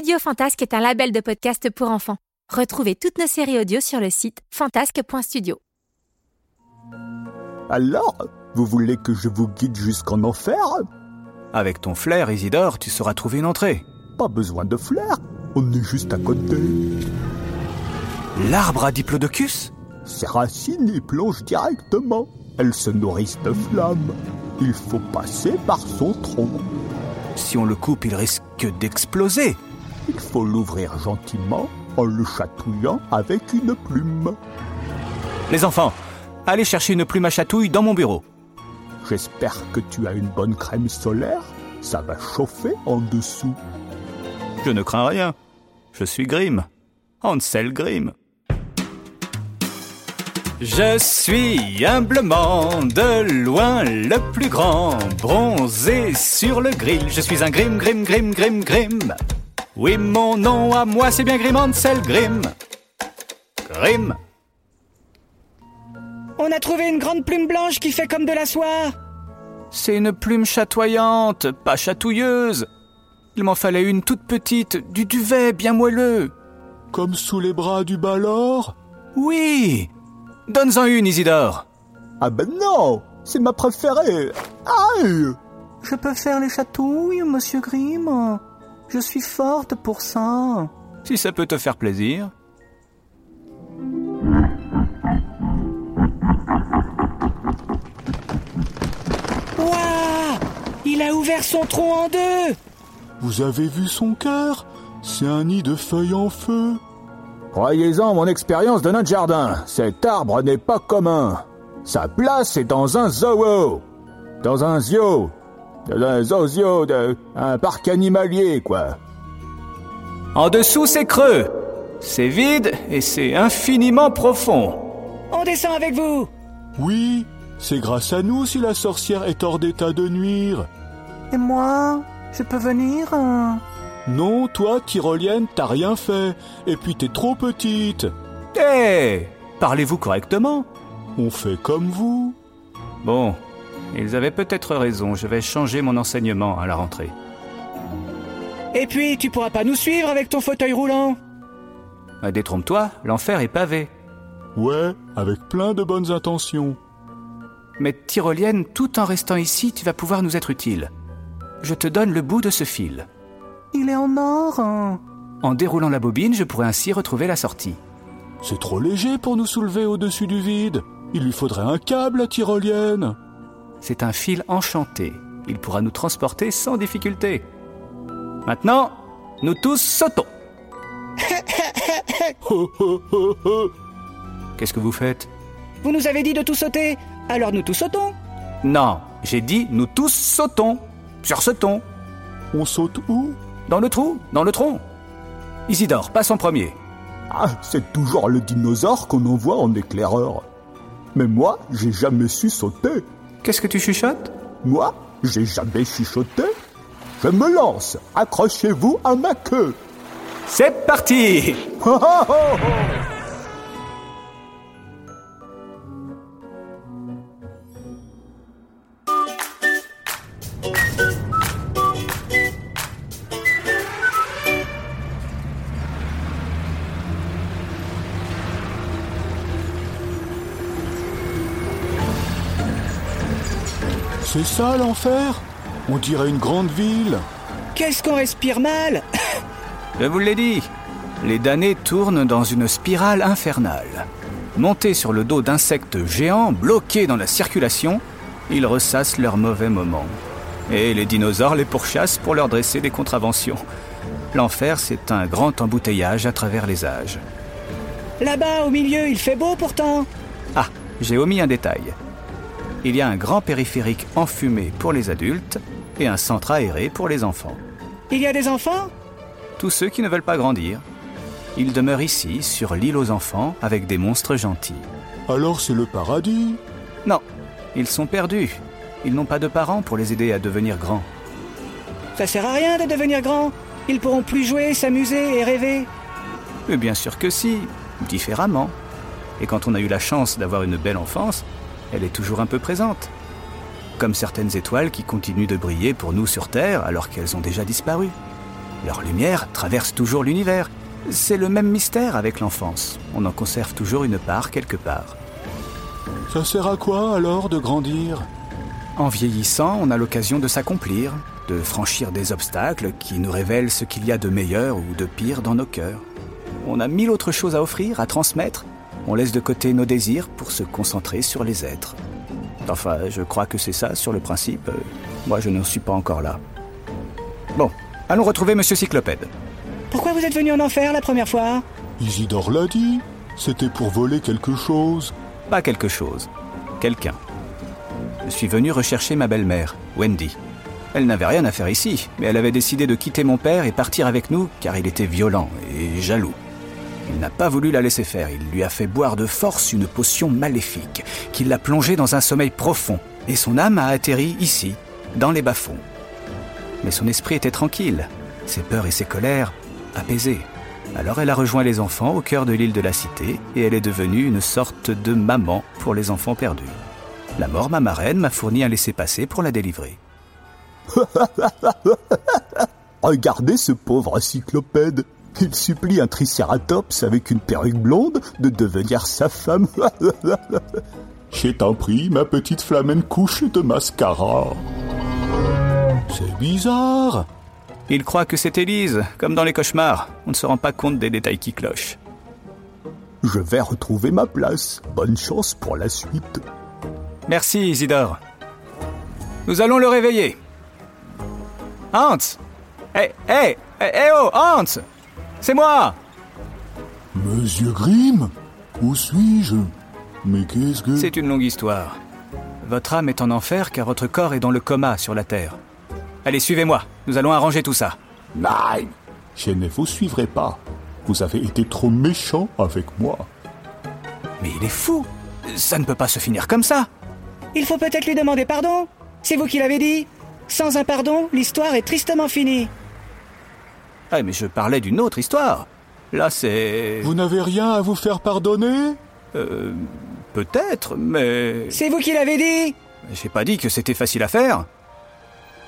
Studio Fantasque est un label de podcast pour enfants. Retrouvez toutes nos séries audio sur le site fantasque.studio. Alors, vous voulez que je vous guide jusqu'en enfer? Avec ton flair, Isidore, tu sauras trouver une entrée. Pas besoin de flair, on est juste à côté. L'arbre à diplodocus? Ses racines y plongent directement. Elles se nourrissent de flammes. Il faut passer par son tronc. Si on le coupe, il risque d'exploser. Il faut l'ouvrir gentiment en le chatouillant avec une plume. Les enfants, allez chercher une plume à chatouille dans mon bureau. J'espère que tu as une bonne crème solaire. Ça va chauffer en dessous. Je ne crains rien. Je suis Grimm. Hansel Grimm. Je suis humblement de loin le plus grand, bronzé sur le grill. Je suis un Grimm, Grimm, Grimm, Grimm, Grimm. Oui, mon nom à moi, c'est bien Grimm Hansel Grimm. Grimm. On a trouvé une grande plume blanche qui fait comme de la soie. C'est une plume chatoyante, pas chatouilleuse. Il m'en fallait une toute petite, du duvet bien moelleux. Comme sous les bras du balor Oui Donne-en une, Isidore. Ah ben non C'est ma préférée Aïe Je peux faire les chatouilles, monsieur Grimm? Je suis forte pour ça. Si ça peut te faire plaisir. Waouh Il a ouvert son tronc en deux. Vous avez vu son cœur? C'est un nid de feuilles en feu. Croyez-en mon expérience de notre jardin, cet arbre n'est pas commun. Sa place est dans un zoo. Dans un zoo. Dans un zoozio, de, un parc animalier, quoi. En dessous, c'est creux. C'est vide et c'est infiniment profond. On descend avec vous. Oui, c'est grâce à nous si la sorcière est hors d'état de nuire. Et moi, je peux venir euh Non, toi, tyrolienne, t'as rien fait. Et puis t'es trop petite. Hé Parlez-vous correctement? On fait comme vous. Bon, ils avaient peut-être raison, je vais changer mon enseignement à la rentrée. Et puis, tu pourras pas nous suivre avec ton fauteuil roulant. Ah, Détrompe-toi, l'enfer est pavé. Ouais, avec plein de bonnes intentions. Mais tyrolienne, tout en restant ici, tu vas pouvoir nous être utile. Je te donne le bout de ce fil. Il est en or. En déroulant la bobine, je pourrai ainsi retrouver la sortie. C'est trop léger pour nous soulever au-dessus du vide. Il lui faudrait un câble à tyrolienne. C'est un fil enchanté. Il pourra nous transporter sans difficulté. Maintenant, nous tous sautons. Qu'est-ce que vous faites? Vous nous avez dit de tout sauter, alors nous tous sautons. Non, j'ai dit nous tous sautons. Sursautons. On saute où? Dans le trou, dans le tronc. Isidore, passe en premier. Ah, c'est toujours le dinosaure qu'on envoie en éclaireur. Mais moi, j'ai jamais su sauter. Qu'est-ce que tu chuchotes? Moi, j'ai jamais chuchoté. Je me lance. Accrochez-vous à ma queue. C'est parti C'est ça l'enfer? On dirait une grande ville. Qu'est-ce qu'on respire mal? Je vous l'ai dit, les damnés tournent dans une spirale infernale. Montés sur le dos d'insectes géants bloqués dans la circulation, ils ressassent leurs mauvais moments. Et les dinosaures les pourchassent pour leur dresser des contraventions. L'enfer, c'est un grand embouteillage à travers les âges. Là-bas, au milieu, il fait beau pourtant. Ah, j'ai omis un détail. Il y a un grand périphérique enfumé pour les adultes et un centre aéré pour les enfants. Il y a des enfants? Tous ceux qui ne veulent pas grandir. Ils demeurent ici, sur l'île aux enfants, avec des monstres gentils. Alors c'est le paradis? Non, ils sont perdus. Ils n'ont pas de parents pour les aider à devenir grands. Ça sert à rien de devenir grand. Ils pourront plus jouer, s'amuser et rêver. Mais bien sûr que si, différemment. Et quand on a eu la chance d'avoir une belle enfance, elle est toujours un peu présente. Comme certaines étoiles qui continuent de briller pour nous sur Terre alors qu'elles ont déjà disparu. Leur lumière traverse toujours l'univers. C'est le même mystère avec l'enfance. On en conserve toujours une part quelque part. Ça sert à quoi alors de grandir? En vieillissant, on a l'occasion de s'accomplir, de franchir des obstacles qui nous révèlent ce qu'il y a de meilleur ou de pire dans nos cœurs. On a mille autres choses à offrir, à transmettre. On laisse de côté nos désirs pour se concentrer sur les êtres. Enfin, je crois que c'est ça sur le principe. Moi, je n'en suis pas encore là. Bon, allons retrouver Monsieur Cyclopède. Pourquoi vous êtes venu en enfer la première fois? Isidore l'a dit. C'était pour voler quelque chose. Pas quelque chose. Quelqu'un. Je suis venu rechercher ma belle-mère, Wendy. Elle n'avait rien à faire ici, mais elle avait décidé de quitter mon père et partir avec nous car il était violent et jaloux. Il n'a pas voulu la laisser faire, il lui a fait boire de force une potion maléfique qui l'a plongée dans un sommeil profond et son âme a atterri ici, dans les bas-fonds. Mais son esprit était tranquille, ses peurs et ses colères apaisées. Alors elle a rejoint les enfants au cœur de l'île de la Cité et elle est devenue une sorte de maman pour les enfants perdus. La mort, ma marraine, m'a fourni un laissez-passer pour la délivrer. Regardez ce pauvre cyclopède. Il supplie un tricératops avec une perruque blonde de devenir sa femme. J'ai t'en pris ma petite flamène couche de mascara. C'est bizarre. Il croit que c'est Élise, comme dans les cauchemars. On ne se rend pas compte des détails qui clochent. Je vais retrouver ma place. Bonne chance pour la suite. Merci, Isidore. Nous allons le réveiller. Hans Hé, hé, hé, oh, Hans C'est moi Monsieur Grimm Où suis-je? Mais qu'est-ce que... C'est une longue histoire. Votre âme est en enfer car votre corps est dans le coma sur la Terre. Allez, suivez-moi. Nous allons arranger tout ça. Nein Je ne vous suivrai pas. Vous avez été trop méchant avec moi. Mais il est fou Ça ne peut pas se finir comme ça Il faut peut-être lui demander pardon. C'est vous qui l'avez dit. Sans un pardon, l'histoire est tristement finie. Ah, mais je parlais d'une autre histoire. Là, c'est... Vous n'avez rien à vous faire pardonner? Euh... Peut-être, mais... C'est vous qui l'avez dit. J'ai pas dit que c'était facile à faire.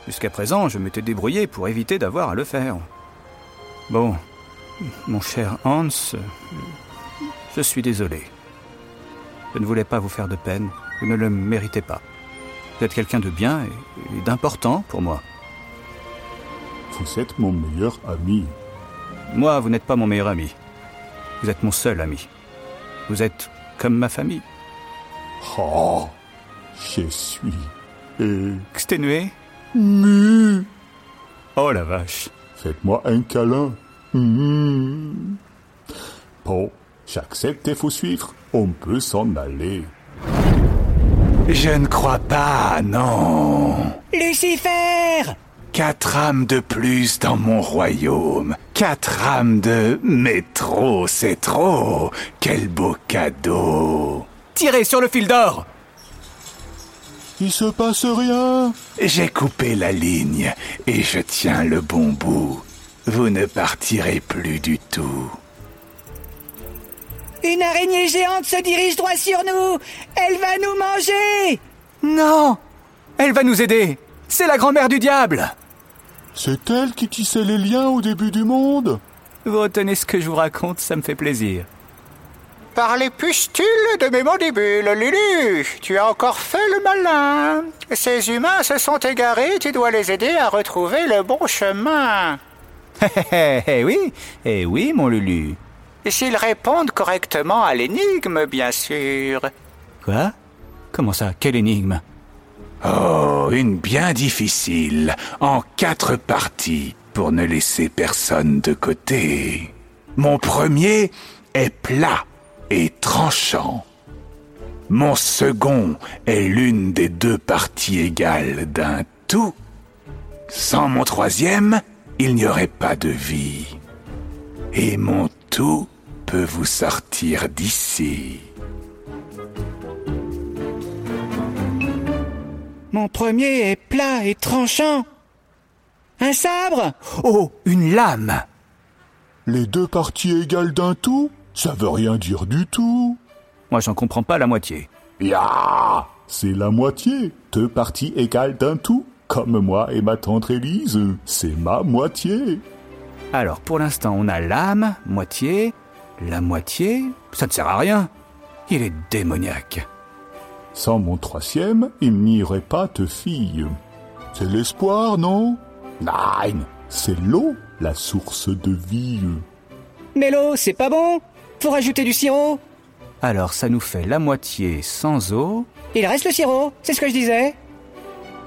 Jusqu'à présent, je m'étais débrouillé pour éviter d'avoir à le faire. Bon, mon cher Hans, je suis désolé. Je ne voulais pas vous faire de peine, vous ne le méritez pas. Vous êtes quelqu'un de bien et, et d'important pour moi. Vous êtes mon meilleur ami. Moi, vous n'êtes pas mon meilleur ami. Vous êtes mon seul ami. Vous êtes comme ma famille. Oh, je suis... Et... Exténué mu. Oh la vache. Faites-moi un câlin. Mmh. Bon, j'accepte et faut suivre. On peut s'en aller. Je ne crois pas, non. Lucifer Quatre âmes de plus dans mon royaume. Quatre âmes de... Mais trop, c'est trop. Quel beau cadeau. Tirez sur le fil d'or Il se passe rien. J'ai coupé la ligne et je tiens le bon bout. Vous ne partirez plus du tout. Une araignée géante se dirige droit sur nous Elle va nous manger Non Elle va nous aider C'est la grand-mère du diable C'est elle qui tissait les liens au début du monde Vous retenez ce que je vous raconte, ça me fait plaisir. Par les pustules de mes mandibules, Lulu, tu as encore fait le malin. Ces humains se sont égarés, tu dois les aider à retrouver le bon chemin. Eh eh, oui, eh oui, mon Lulu. Et S'ils répondent correctement à l'énigme, bien sûr. Quoi? Comment ça? Quelle énigme? Oh, une bien difficile, en quatre parties, pour ne laisser personne de côté. Mon premier est plat et tranchant. Mon second est l'une des deux parties égales d'un tout. Sans mon troisième, il n'y aurait pas de vie. Et mon tout peut vous sortir d'ici. Mon premier est plat et tranchant. Un sabre? Oh, une lame Les deux parties égales d'un tout Ça veut rien dire du tout. Moi, j'en comprends pas la moitié. Ya C'est la moitié. Deux parties égales d'un tout. Comme moi et ma tante Élise, c'est ma moitié. Alors, pour l'instant, on a l'âme, moitié. La moitié, ça ne sert à rien. Il est démoniaque. Sans mon troisième, il n'y aurait pas de fille. C'est l'espoir, non? Nein, c'est l'eau, la source de vie. Mais l'eau, c'est pas bon Faut rajouter du sirop Alors, ça nous fait la moitié sans eau. Il reste le sirop, c'est ce que je disais.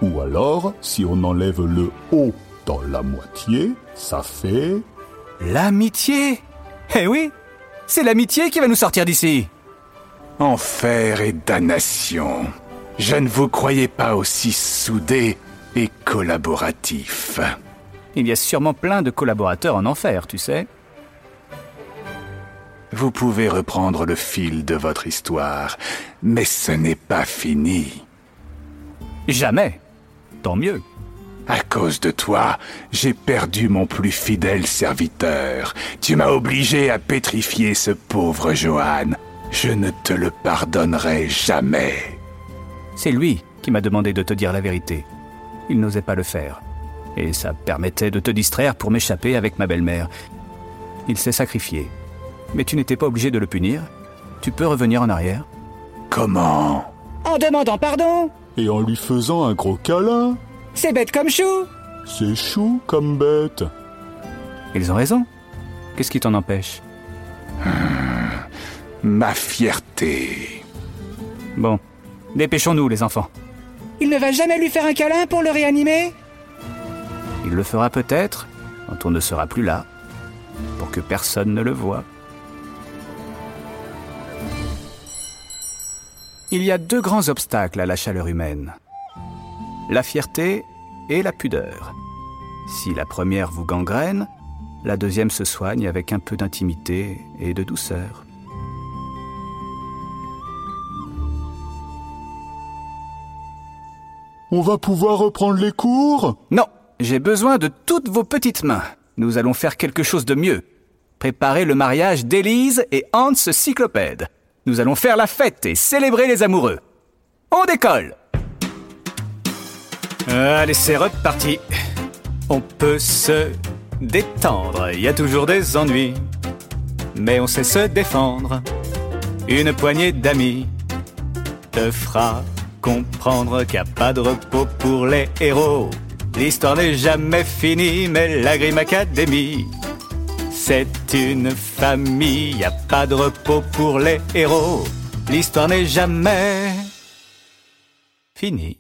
Ou alors, si on enlève le eau dans la moitié, ça fait... L'amitié Eh oui C'est l'amitié qui va nous sortir d'ici Enfer et damnation. Je ne vous croyais pas aussi soudés et collaboratifs. Il y a sûrement plein de collaborateurs en enfer, tu sais. Vous pouvez reprendre le fil de votre histoire, mais ce n'est pas fini. Jamais. Tant mieux. À cause de toi, j'ai perdu mon plus fidèle serviteur. Tu m'as obligé à pétrifier ce pauvre Johan. Je ne te le pardonnerai jamais. C'est lui qui m'a demandé de te dire la vérité. Il n'osait pas le faire. Et ça permettait de te distraire pour m'échapper avec ma belle-mère. Il s'est sacrifié. Mais tu n'étais pas obligé de le punir. Tu peux revenir en arrière. Comment? En demandant pardon Et en lui faisant un gros câlin. C'est bête comme chou C'est chou comme bête. Ils ont raison. Qu'est-ce qui t'en empêche? Ma fierté. Bon, dépêchons-nous, les enfants. Il ne va jamais lui faire un câlin pour le réanimer Il le fera peut-être quand on ne sera plus là, pour que personne ne le voie. Il y a deux grands obstacles à la chaleur humaine. La fierté et la pudeur. Si la première vous gangrène, la deuxième se soigne avec un peu d'intimité et de douceur. On va pouvoir reprendre les cours? Non, j'ai besoin de toutes vos petites mains. Nous allons faire quelque chose de mieux. Préparer le mariage d'Élise et Hans Cyclopède. Nous allons faire la fête et célébrer les amoureux. On décolle Allez, c'est reparti. On peut se détendre, il y a toujours des ennuis. Mais on sait se défendre. Une poignée d'amis te fera comprendre qu'il n'y a pas de repos pour les héros. L'histoire n'est jamais finie, mais la Grim Academy, c'est une famille, il n'y a pas de repos pour les héros. L'histoire n'est jamais finie.